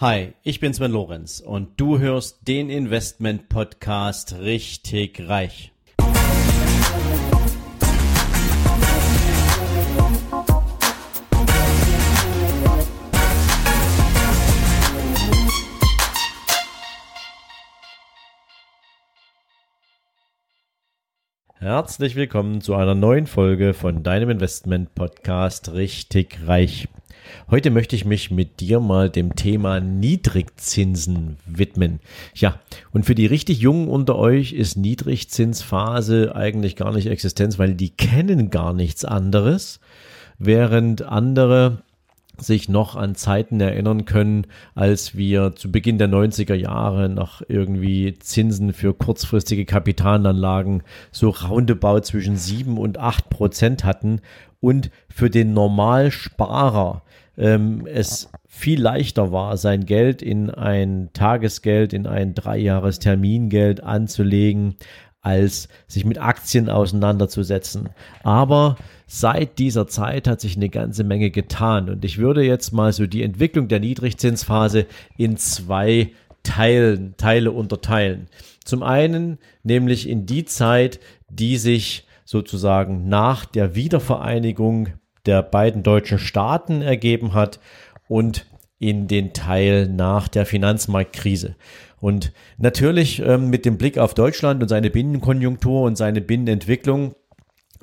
Hi, ich bin Sven Lorenz und du hörst den Investment Podcast richtig reich. Herzlich willkommen zu einer neuen Folge von deinem Investment Podcast richtig reich. Heute möchte ich mich mit dir mal dem Thema Niedrigzinsen widmen. Ja, und für die richtig Jungen unter euch ist Niedrigzinsphase eigentlich gar nicht Existenz, weil die kennen gar nichts anderes, während andere sich noch an Zeiten erinnern können, als wir zu Beginn der 90er Jahre noch irgendwie Zinsen für kurzfristige Kapitalanlagen so roundabout zwischen 7 und 8 Prozent hatten und für den Normalsparer ähm, es viel leichter war, sein Geld in ein Tagesgeld, in ein Dreijahres-Termingeld anzulegen, als sich mit Aktien auseinanderzusetzen. Aber seit dieser Zeit hat sich eine ganze Menge getan und ich würde jetzt mal so die Entwicklung der Niedrigzinsphase in zwei Teilen, Teile unterteilen. Zum einen nämlich in die Zeit, die sich sozusagen nach der Wiedervereinigung der beiden deutschen Staaten ergeben hat und in den Teil nach der Finanzmarktkrise. Und natürlich ähm, mit dem Blick auf Deutschland und seine Binnenkonjunktur und seine Binnenentwicklung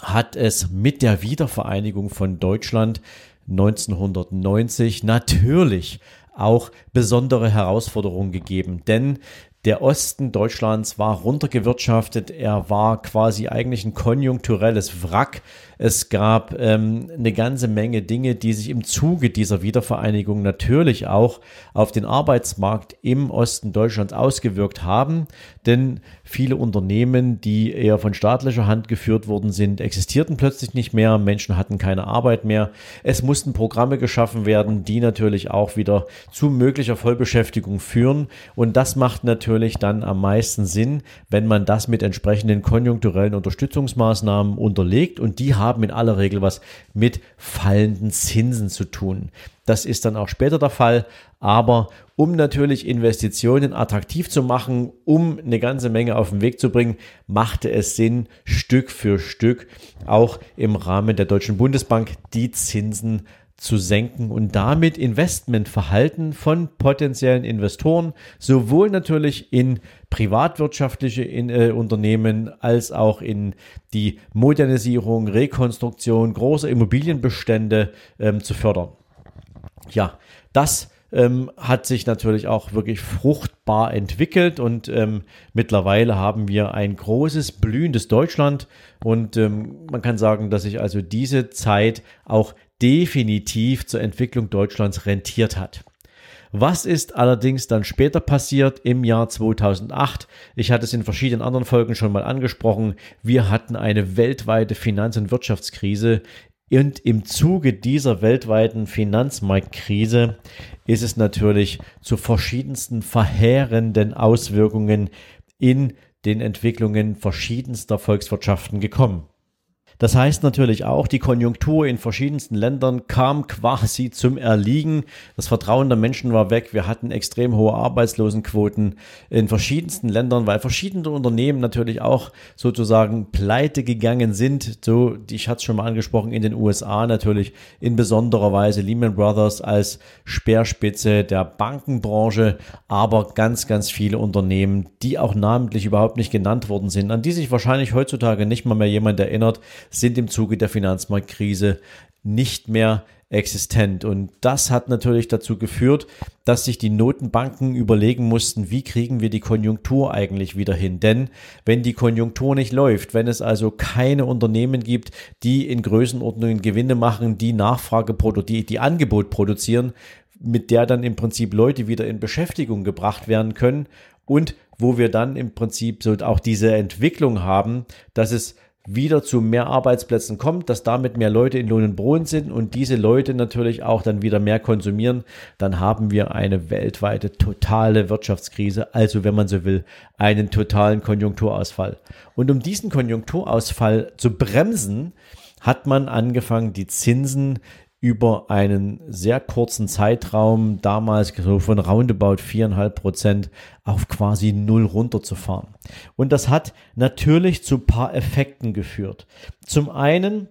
hat es mit der Wiedervereinigung von Deutschland 1990 natürlich auch besondere Herausforderungen gegeben. Denn der Osten Deutschlands war runtergewirtschaftet. Er war quasi eigentlich ein konjunkturelles Wrack. Es gab ähm, eine ganze Menge Dinge, die sich im Zuge dieser Wiedervereinigung natürlich auch auf den Arbeitsmarkt im Osten Deutschlands ausgewirkt haben. Denn viele Unternehmen, die eher von staatlicher Hand geführt worden sind, existierten plötzlich nicht mehr. Menschen hatten keine Arbeit mehr. Es mussten Programme geschaffen werden, die natürlich auch wieder zu möglicher Vollbeschäftigung führen. Und das macht natürlich dann am meisten Sinn, wenn man das mit entsprechenden konjunkturellen Unterstützungsmaßnahmen unterlegt. Und die haben haben in aller Regel was mit fallenden Zinsen zu tun. Das ist dann auch später der Fall, aber um natürlich Investitionen attraktiv zu machen, um eine ganze Menge auf den Weg zu bringen, machte es Sinn, Stück für Stück auch im Rahmen der Deutschen Bundesbank die Zinsen zu senken und damit Investmentverhalten von potenziellen Investoren sowohl natürlich in privatwirtschaftliche in, äh, Unternehmen als auch in die Modernisierung, Rekonstruktion großer Immobilienbestände ähm, zu fördern. Ja, das ähm, hat sich natürlich auch wirklich fruchtbar entwickelt und ähm, mittlerweile haben wir ein großes, blühendes Deutschland und ähm, man kann sagen, dass sich also diese Zeit auch definitiv zur Entwicklung Deutschlands rentiert hat. Was ist allerdings dann später passiert im Jahr 2008? Ich hatte es in verschiedenen anderen Folgen schon mal angesprochen. Wir hatten eine weltweite Finanz- und Wirtschaftskrise. Und im Zuge dieser weltweiten Finanzmarktkrise ist es natürlich zu verschiedensten verheerenden Auswirkungen in den Entwicklungen verschiedenster Volkswirtschaften gekommen. Das heißt natürlich auch, die Konjunktur in verschiedensten Ländern kam quasi zum Erliegen. Das Vertrauen der Menschen war weg. Wir hatten extrem hohe Arbeitslosenquoten in verschiedensten Ländern, weil verschiedene Unternehmen natürlich auch sozusagen pleite gegangen sind. So, ich hatte es schon mal angesprochen, in den USA natürlich in besonderer Weise Lehman Brothers als Speerspitze der Bankenbranche, aber ganz, ganz viele Unternehmen, die auch namentlich überhaupt nicht genannt worden sind, an die sich wahrscheinlich heutzutage nicht mal mehr jemand erinnert, sind im Zuge der Finanzmarktkrise nicht mehr existent. Und das hat natürlich dazu geführt, dass sich die Notenbanken überlegen mussten, wie kriegen wir die Konjunktur eigentlich wieder hin. Denn wenn die Konjunktur nicht läuft, wenn es also keine Unternehmen gibt, die in Größenordnungen Gewinne machen, die Nachfrage, die, die Angebot produzieren, mit der dann im Prinzip Leute wieder in Beschäftigung gebracht werden können und wo wir dann im Prinzip so auch diese Entwicklung haben, dass es wieder zu mehr Arbeitsplätzen kommt, dass damit mehr Leute in Lohn und Brot sind und diese Leute natürlich auch dann wieder mehr konsumieren, dann haben wir eine weltweite totale Wirtschaftskrise, also wenn man so will, einen totalen Konjunkturausfall. Und um diesen Konjunkturausfall zu bremsen, hat man angefangen, die Zinsen über einen sehr kurzen Zeitraum, damals so von roundabout viereinhalb Prozent, auf quasi null runterzufahren. Und das hat natürlich zu paar Effekten geführt. Zum einen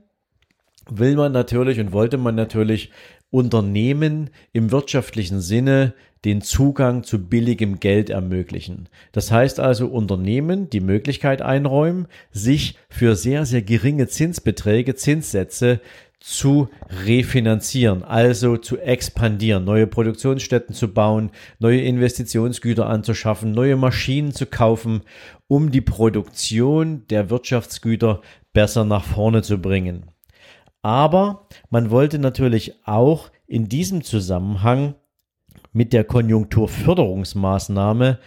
will man natürlich und wollte man natürlich Unternehmen im wirtschaftlichen Sinne den Zugang zu billigem Geld ermöglichen. Das heißt also Unternehmen die Möglichkeit einräumen, sich für sehr, sehr geringe Zinsbeträge, Zinssätze zu refinanzieren, also zu expandieren, neue Produktionsstätten zu bauen, neue Investitionsgüter anzuschaffen, neue Maschinen zu kaufen, um die Produktion der Wirtschaftsgüter besser nach vorne zu bringen. Aber man wollte natürlich auch in diesem Zusammenhang mit der Konjunkturförderungsmaßnahme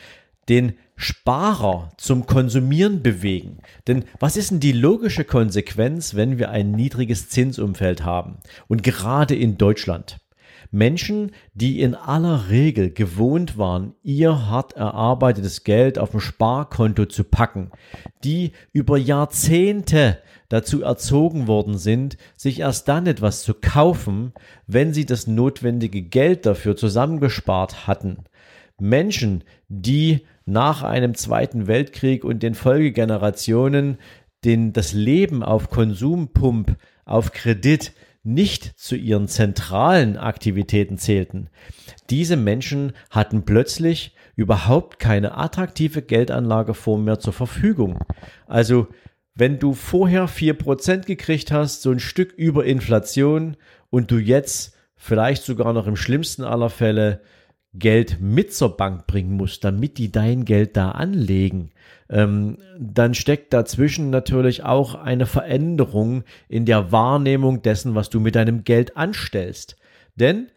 den Sparer zum Konsumieren bewegen. Denn was ist denn die logische Konsequenz, wenn wir ein niedriges Zinsumfeld haben? Und gerade in Deutschland. Menschen, die in aller Regel gewohnt waren, ihr hart erarbeitetes Geld auf dem Sparkonto zu packen, die über Jahrzehnte dazu erzogen worden sind, sich erst dann etwas zu kaufen, wenn sie das notwendige Geld dafür zusammengespart hatten. Menschen, die nach einem Zweiten Weltkrieg und den Folgegenerationen den, das Leben auf Konsumpump, auf Kredit nicht zu ihren zentralen Aktivitäten zählten. Diese Menschen hatten plötzlich überhaupt keine attraktive Geldanlageform mehr zur Verfügung. Also wenn du vorher 4% gekriegt hast, so ein Stück über Inflation und du jetzt vielleicht sogar noch im schlimmsten aller Fälle Geld mit zur Bank bringen musst, damit die dein Geld da anlegen, ähm, dann steckt dazwischen natürlich auch eine Veränderung in der Wahrnehmung dessen, was du mit deinem Geld anstellst. Denn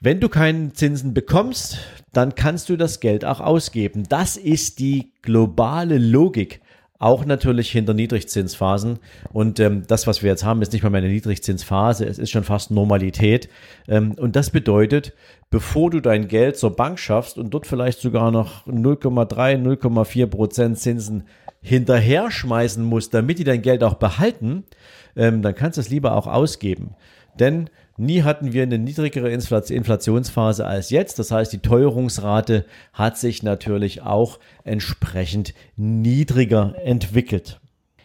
wenn du keinen Zinsen bekommst, dann kannst du das Geld auch ausgeben. Das ist die globale Logik auch natürlich hinter Niedrigzinsphasen. Und ähm, das, was wir jetzt haben, ist nicht mal mehr eine Niedrigzinsphase, es ist schon fast Normalität. Ähm, und das bedeutet, bevor du dein Geld zur Bank schaffst und dort vielleicht sogar noch 0,3, 0,4 Prozent Zinsen hinterher schmeißen musst, damit die dein Geld auch behalten, ähm, dann kannst du es lieber auch ausgeben. Denn Nie hatten wir eine niedrigere Inflationsphase als jetzt. Das heißt, die Teuerungsrate hat sich natürlich auch entsprechend niedriger entwickelt.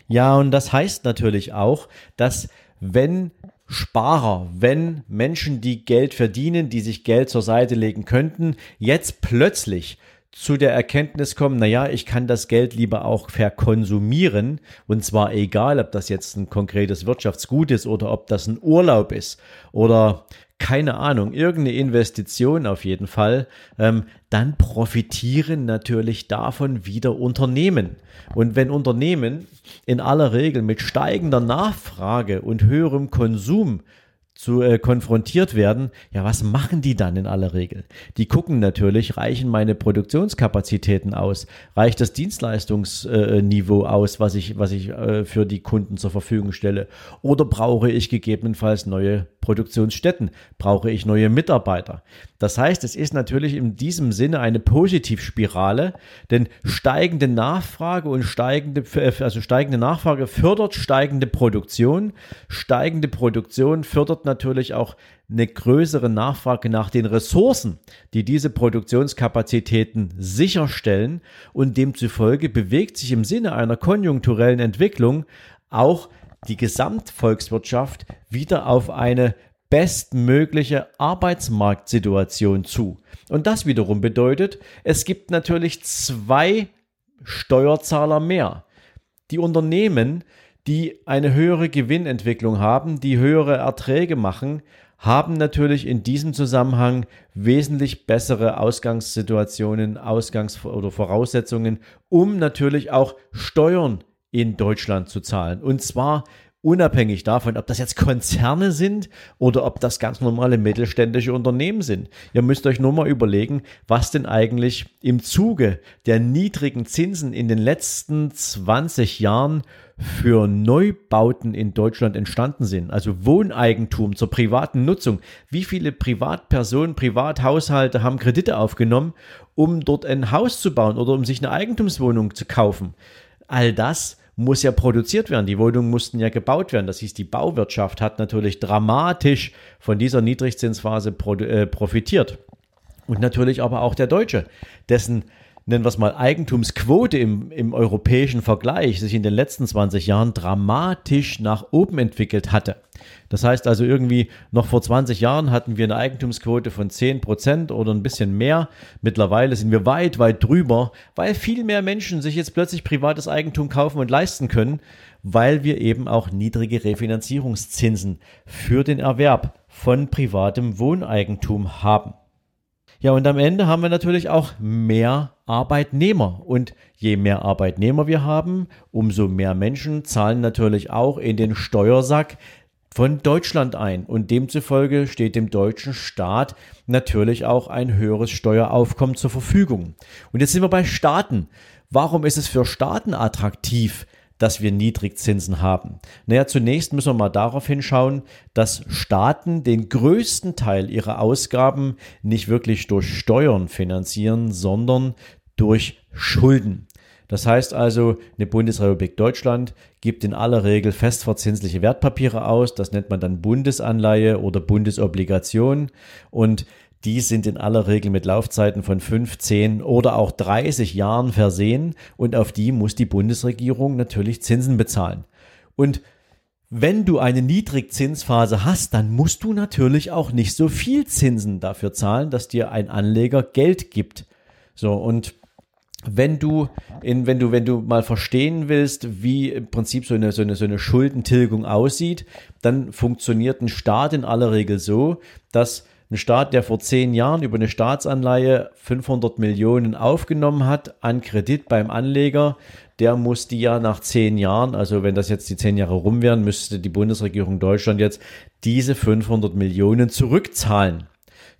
Ja, und das heißt natürlich auch, dass wenn Sparer, wenn Menschen, die Geld verdienen, die sich Geld zur Seite legen könnten, jetzt plötzlich zu der Erkenntnis kommen, naja, ich kann das Geld lieber auch verkonsumieren. Und zwar egal, ob das jetzt ein konkretes Wirtschaftsgut ist oder ob das ein Urlaub ist oder keine Ahnung, irgendeine Investition auf jeden Fall, ähm, dann profitieren natürlich davon wieder Unternehmen. Und wenn Unternehmen in aller Regel mit steigender Nachfrage und höherem Konsum zu äh, konfrontiert werden, ja, was machen die dann in aller Regel? Die gucken natürlich, reichen meine Produktionskapazitäten aus, reicht das Dienstleistungsniveau äh, aus, was ich, was ich äh, für die Kunden zur Verfügung stelle, oder brauche ich gegebenenfalls neue Produktionsstätten, brauche ich neue Mitarbeiter. Das heißt, es ist natürlich in diesem Sinne eine Positivspirale, denn steigende Nachfrage und steigende, also steigende Nachfrage fördert steigende Produktion, steigende Produktion fördert natürlich auch eine größere Nachfrage nach den Ressourcen, die diese Produktionskapazitäten sicherstellen und demzufolge bewegt sich im Sinne einer konjunkturellen Entwicklung auch die Gesamtvolkswirtschaft wieder auf eine bestmögliche Arbeitsmarktsituation zu. Und das wiederum bedeutet, es gibt natürlich zwei Steuerzahler mehr. Die Unternehmen, die eine höhere Gewinnentwicklung haben, die höhere Erträge machen, haben natürlich in diesem Zusammenhang wesentlich bessere Ausgangssituationen, Ausgangs- oder Voraussetzungen, um natürlich auch Steuern in Deutschland zu zahlen. Und zwar unabhängig davon, ob das jetzt Konzerne sind oder ob das ganz normale mittelständische Unternehmen sind. Ihr müsst euch nur mal überlegen, was denn eigentlich im Zuge der niedrigen Zinsen in den letzten 20 Jahren für Neubauten in Deutschland entstanden sind, also Wohneigentum zur privaten Nutzung. Wie viele Privatpersonen, Privathaushalte haben Kredite aufgenommen, um dort ein Haus zu bauen oder um sich eine Eigentumswohnung zu kaufen? All das muss ja produziert werden. Die Wohnungen mussten ja gebaut werden. Das hieß, die Bauwirtschaft hat natürlich dramatisch von dieser Niedrigzinsphase äh, profitiert. Und natürlich aber auch der Deutsche, dessen nennen wir es mal, Eigentumsquote im, im europäischen Vergleich sich in den letzten 20 Jahren dramatisch nach oben entwickelt hatte. Das heißt also irgendwie noch vor 20 Jahren hatten wir eine Eigentumsquote von 10 Prozent oder ein bisschen mehr. Mittlerweile sind wir weit, weit drüber, weil viel mehr Menschen sich jetzt plötzlich privates Eigentum kaufen und leisten können, weil wir eben auch niedrige Refinanzierungszinsen für den Erwerb von privatem Wohneigentum haben. Ja, und am Ende haben wir natürlich auch mehr Arbeitnehmer. Und je mehr Arbeitnehmer wir haben, umso mehr Menschen zahlen natürlich auch in den Steuersack von Deutschland ein. Und demzufolge steht dem deutschen Staat natürlich auch ein höheres Steueraufkommen zur Verfügung. Und jetzt sind wir bei Staaten. Warum ist es für Staaten attraktiv, dass wir Niedrigzinsen haben? Naja, zunächst müssen wir mal darauf hinschauen, dass Staaten den größten Teil ihrer Ausgaben nicht wirklich durch Steuern finanzieren, sondern durch Schulden. Das heißt also, eine Bundesrepublik Deutschland gibt in aller Regel festverzinsliche Wertpapiere aus. Das nennt man dann Bundesanleihe oder Bundesobligation. Und die sind in aller Regel mit Laufzeiten von 15 oder auch 30 Jahren versehen und auf die muss die Bundesregierung natürlich Zinsen bezahlen. Und wenn du eine Niedrigzinsphase hast, dann musst du natürlich auch nicht so viel Zinsen dafür zahlen, dass dir ein Anleger Geld gibt. So, und wenn du in, wenn du, wenn du mal verstehen willst, wie im Prinzip so eine, so eine, so eine Schuldentilgung aussieht, dann funktioniert ein Staat in aller Regel so, dass ein Staat, der vor zehn Jahren über eine Staatsanleihe 500 Millionen aufgenommen hat an Kredit beim Anleger, der muss die ja nach zehn Jahren, also wenn das jetzt die zehn Jahre rum wären, müsste die Bundesregierung Deutschland jetzt diese 500 Millionen zurückzahlen.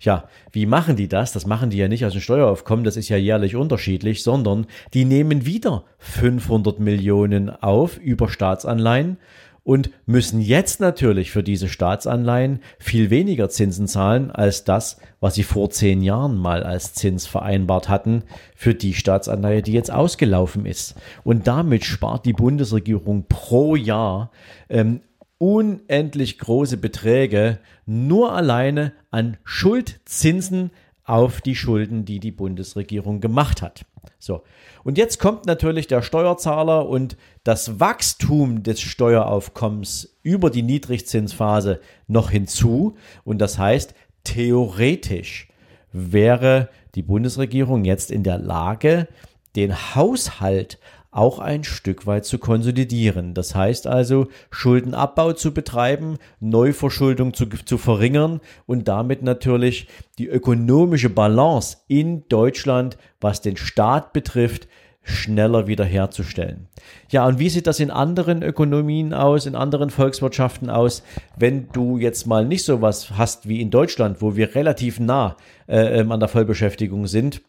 Ja, wie machen die das? Das machen die ja nicht aus dem Steueraufkommen, das ist ja jährlich unterschiedlich, sondern die nehmen wieder 500 Millionen auf über Staatsanleihen und müssen jetzt natürlich für diese Staatsanleihen viel weniger Zinsen zahlen als das, was sie vor zehn Jahren mal als Zins vereinbart hatten für die Staatsanleihe, die jetzt ausgelaufen ist. Und damit spart die Bundesregierung pro Jahr ähm, unendlich große Beträge nur alleine an Schuldzinsen auf die Schulden, die die Bundesregierung gemacht hat. So. Und jetzt kommt natürlich der Steuerzahler und das Wachstum des Steueraufkommens über die Niedrigzinsphase noch hinzu. Und das heißt, theoretisch wäre die Bundesregierung jetzt in der Lage, den Haushalt auch ein Stück weit zu konsolidieren. Das heißt also, Schuldenabbau zu betreiben, Neuverschuldung zu, zu verringern und damit natürlich die ökonomische Balance in Deutschland, was den Staat betrifft, schneller wiederherzustellen. Ja, und wie sieht das in anderen Ökonomien aus, in anderen Volkswirtschaften aus, wenn du jetzt mal nicht so was hast wie in Deutschland, wo wir relativ nah äh, ähm, an der Vollbeschäftigung sind?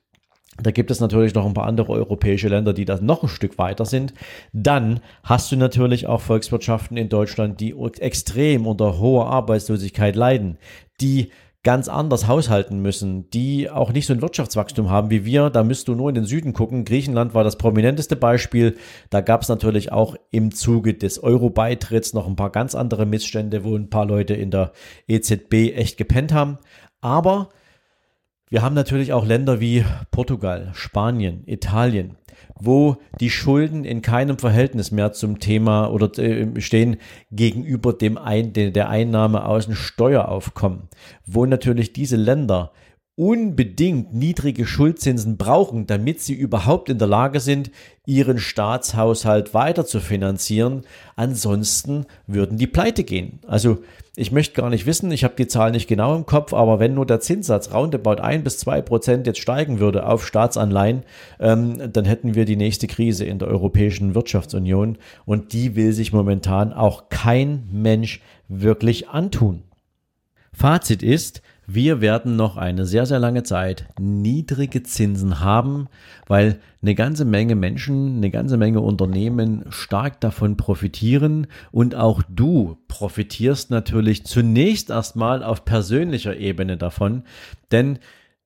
Da gibt es natürlich noch ein paar andere europäische Länder, die da noch ein Stück weiter sind. Dann hast du natürlich auch Volkswirtschaften in Deutschland, die extrem unter hoher Arbeitslosigkeit leiden, die ganz anders haushalten müssen, die auch nicht so ein Wirtschaftswachstum haben wie wir. Da müsst du nur in den Süden gucken. Griechenland war das prominenteste Beispiel. Da gab es natürlich auch im Zuge des Euro-Beitritts noch ein paar ganz andere Missstände, wo ein paar Leute in der EZB echt gepennt haben. Aber wir haben natürlich auch Länder wie Portugal, Spanien, Italien, wo die Schulden in keinem Verhältnis mehr zum Thema oder äh, stehen gegenüber dem Ein der Einnahme aus dem Steueraufkommen, wo natürlich diese Länder unbedingt niedrige Schuldzinsen brauchen, damit sie überhaupt in der Lage sind, ihren Staatshaushalt weiter zu finanzieren. Ansonsten würden die pleite gehen. Also ich möchte gar nicht wissen, ich habe die Zahl nicht genau im Kopf, aber wenn nur der Zinssatz roundabout ein bis zwei Prozent jetzt steigen würde auf Staatsanleihen, ähm, dann hätten wir die nächste Krise in der Europäischen Wirtschaftsunion und die will sich momentan auch kein Mensch wirklich antun. Fazit ist, wir werden noch eine sehr, sehr lange Zeit niedrige Zinsen haben, weil eine ganze Menge Menschen, eine ganze Menge Unternehmen stark davon profitieren. Und auch du profitierst natürlich zunächst erstmal auf persönlicher Ebene davon, denn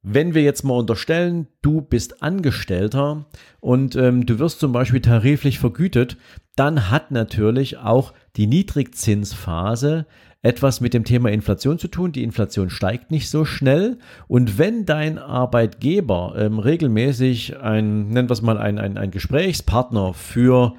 Wenn wir jetzt mal unterstellen, du bist Angestellter und ähm, du wirst zum Beispiel tariflich vergütet, dann hat natürlich auch die Niedrigzinsphase etwas mit dem Thema Inflation zu tun. Die Inflation steigt nicht so schnell. Und wenn dein Arbeitgeber ähm, regelmäßig ein, nennen wir es mal, ein, ein, ein Gesprächspartner für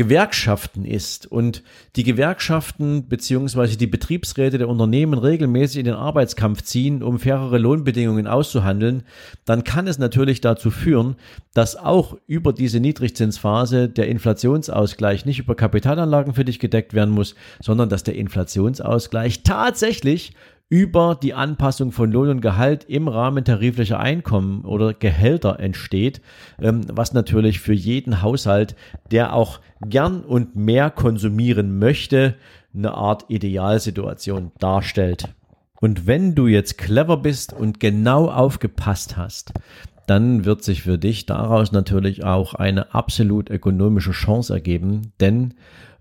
Gewerkschaften ist und die Gewerkschaften beziehungsweise die Betriebsräte der Unternehmen regelmäßig in den Arbeitskampf ziehen, um fairere Lohnbedingungen auszuhandeln, dann kann es natürlich dazu führen, dass auch über diese Niedrigzinsphase der Inflationsausgleich nicht über Kapitalanlagen für dich gedeckt werden muss, sondern dass der Inflationsausgleich tatsächlich über die Anpassung von Lohn und Gehalt im Rahmen tariflicher Einkommen oder Gehälter entsteht, ähm, was natürlich für jeden Haushalt, der auch gern und mehr konsumieren möchte, eine Art Idealsituation darstellt. Und wenn du jetzt clever bist und genau aufgepasst hast, dann wird sich für dich daraus natürlich auch eine absolut ökonomische Chance ergeben, denn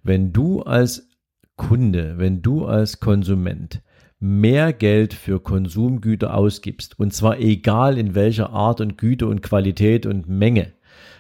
wenn du als Kunde, wenn du als Konsument mehr Geld für Konsumgüter ausgibst, und zwar egal in welcher Art und Güte und Qualität und Menge,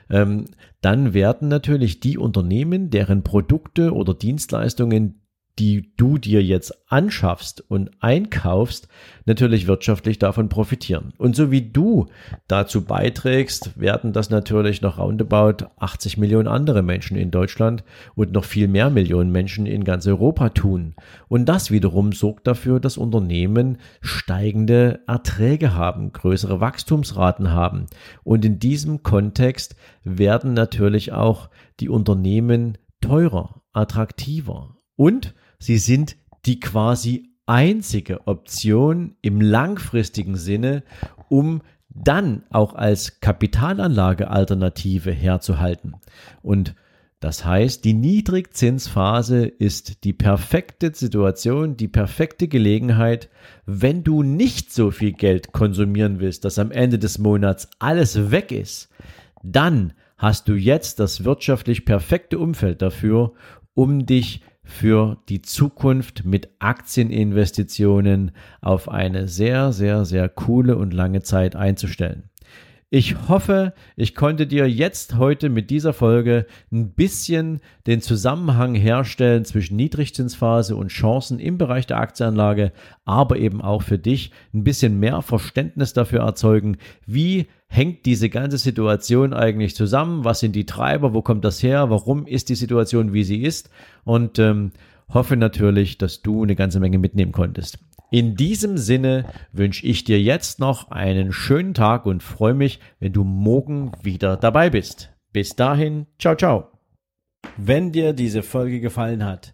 ähm, dann werden natürlich die Unternehmen, deren Produkte oder Dienstleistungen die du dir jetzt anschaffst und einkaufst, natürlich wirtschaftlich davon profitieren. Und so wie du dazu beiträgst, werden das natürlich noch roundabout 80 Millionen andere Menschen in Deutschland und noch viel mehr Millionen Menschen in ganz Europa tun. Und das wiederum sorgt dafür, dass Unternehmen steigende Erträge haben, größere Wachstumsraten haben. Und in diesem Kontext werden natürlich auch die Unternehmen teurer, attraktiver und Sie sind die quasi einzige Option im langfristigen Sinne, um dann auch als Kapitalanlagealternative herzuhalten. Und das heißt, die Niedrigzinsphase ist die perfekte Situation, die perfekte Gelegenheit, wenn du nicht so viel Geld konsumieren willst, dass am Ende des Monats alles weg ist, dann hast du jetzt das wirtschaftlich perfekte Umfeld dafür, um dich für die Zukunft mit Aktieninvestitionen auf eine sehr, sehr, sehr coole und lange Zeit einzustellen. Ich hoffe, ich konnte dir jetzt heute mit dieser Folge ein bisschen den Zusammenhang herstellen zwischen Niedrigzinsphase und Chancen im Bereich der Aktienanlage, aber eben auch für dich ein bisschen mehr Verständnis dafür erzeugen, wie hängt diese ganze Situation eigentlich zusammen, was sind die Treiber, wo kommt das her, warum ist die Situation, wie sie ist und ähm, hoffe natürlich, dass du eine ganze Menge mitnehmen konntest. In diesem Sinne wünsche ich dir jetzt noch einen schönen Tag und freue mich, wenn du morgen wieder dabei bist. Bis dahin, ciao, ciao. Wenn dir diese Folge gefallen hat,